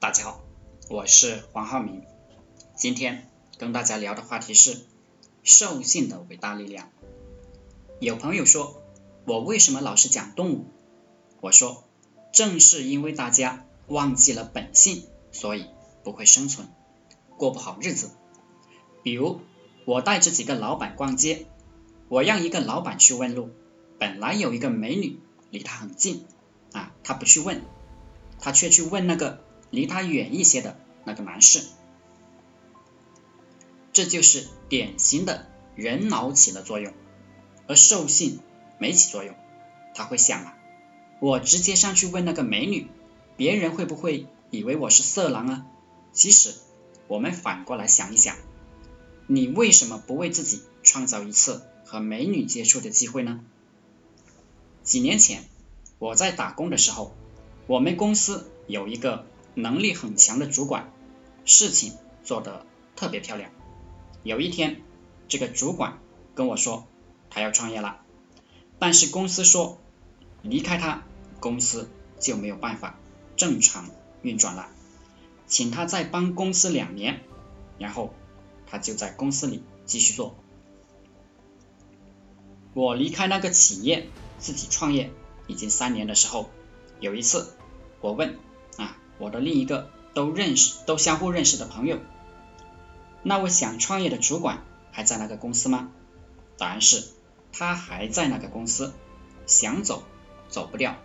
大家好，我是黄浩明。今天跟大家聊的话题是兽性的伟大力量。有朋友说我为什么老是讲动物？我说正是因为大家忘记了本性，所以不会生存，过不好日子。比如我带着几个老板逛街，我让一个老板去问路，本来有一个美女离他很近啊，他不去问，他却去问那个。离他远一些的那个男士，这就是典型的人脑起了作用，而兽性没起作用。他会想啊，我直接上去问那个美女，别人会不会以为我是色狼啊？其实我们反过来想一想，你为什么不为自己创造一次和美女接触的机会呢？几年前我在打工的时候，我们公司有一个。能力很强的主管，事情做得特别漂亮。有一天，这个主管跟我说，他要创业了，但是公司说离开他，公司就没有办法正常运转了，请他再帮公司两年，然后他就在公司里继续做。我离开那个企业自己创业已经三年的时候，有一次我问。我的另一个都认识、都相互认识的朋友，那位想创业的主管还在那个公司吗？答案是，他还在那个公司，想走走不掉。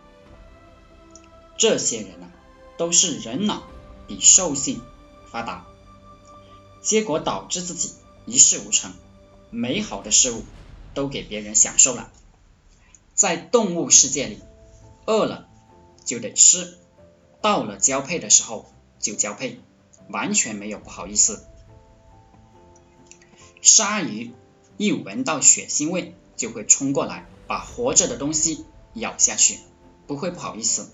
这些人呢，都是人脑比兽性发达，结果导致自己一事无成，美好的事物都给别人享受了。在动物世界里，饿了就得吃。到了交配的时候就交配，完全没有不好意思。鲨鱼一闻到血腥味就会冲过来把活着的东西咬下去，不会不好意思。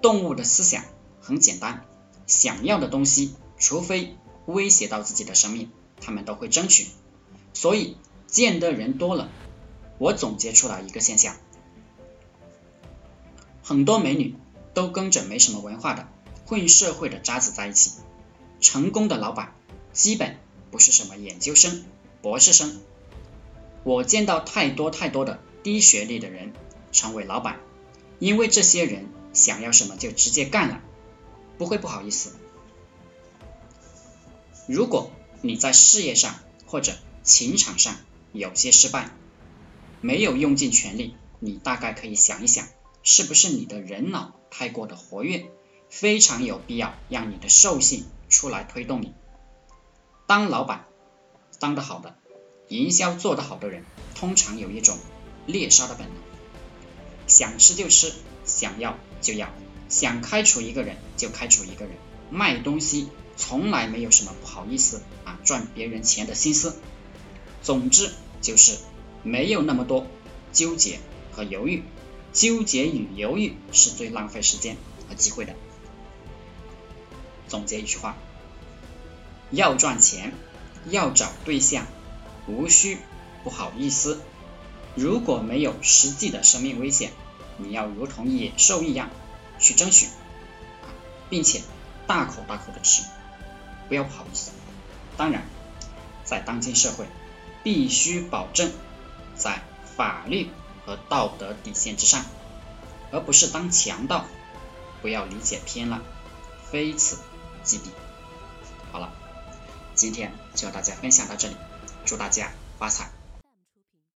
动物的思想很简单，想要的东西，除非威胁到自己的生命，他们都会争取。所以见的人多了，我总结出来一个现象：很多美女。都跟着没什么文化的混社会的渣子在一起，成功的老板基本不是什么研究生、博士生。我见到太多太多的低学历的人成为老板，因为这些人想要什么就直接干了，不会不好意思。如果你在事业上或者情场上有些失败，没有用尽全力，你大概可以想一想。是不是你的人脑太过的活跃，非常有必要让你的兽性出来推动你。当老板当得好的，营销做得好的人，通常有一种猎杀的本能，想吃就吃，想要就要，想开除一个人就开除一个人，卖东西从来没有什么不好意思啊赚别人钱的心思。总之就是没有那么多纠结和犹豫。纠结与犹豫是最浪费时间和机会的。总结一句话：要赚钱，要找对象，无需不好意思。如果没有实际的生命危险，你要如同野兽一样去争取，并且大口大口的吃，不要不好意思。当然，在当今社会，必须保证在法律。和道德底线之上，而不是当强盗。不要理解偏了，非此即彼。好了，今天就和大家分享到这里，祝大家发财。